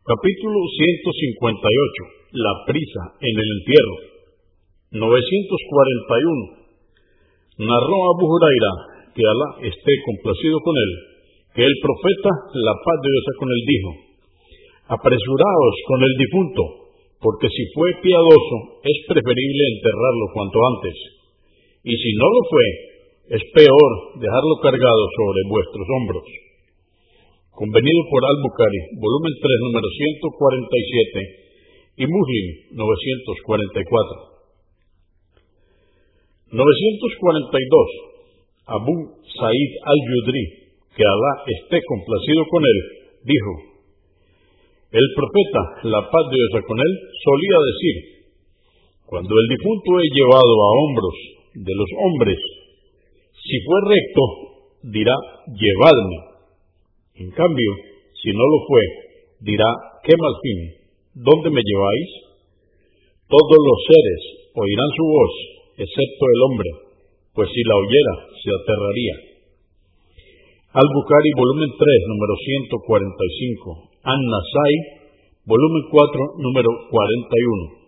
Capítulo 158. La prisa en el entierro. 941. Narró Abu Huraira, que Alá esté complacido con él, que el profeta, la paz de Dios con él, dijo, apresuraos con el difunto, porque si fue piadoso, es preferible enterrarlo cuanto antes, y si no lo fue, es peor dejarlo cargado sobre vuestros hombros. Convenido por Al-Bukhari, volumen 3, número 147, y Muslim, 944. 942. Abu Sa'id al-Yudri, que Alá esté complacido con él, dijo, el profeta, la paz de Dios con él, solía decir, cuando el difunto es llevado a hombros de los hombres, si fue recto, dirá, llevadme. En cambio, si no lo fue, dirá, qué mal fin, ¿dónde me lleváis? Todos los seres oirán su voz, excepto el hombre, pues si la oyera, se aterraría. Al-Bukhari, volumen 3, número 145. An-Nasai, volumen 4, número 41.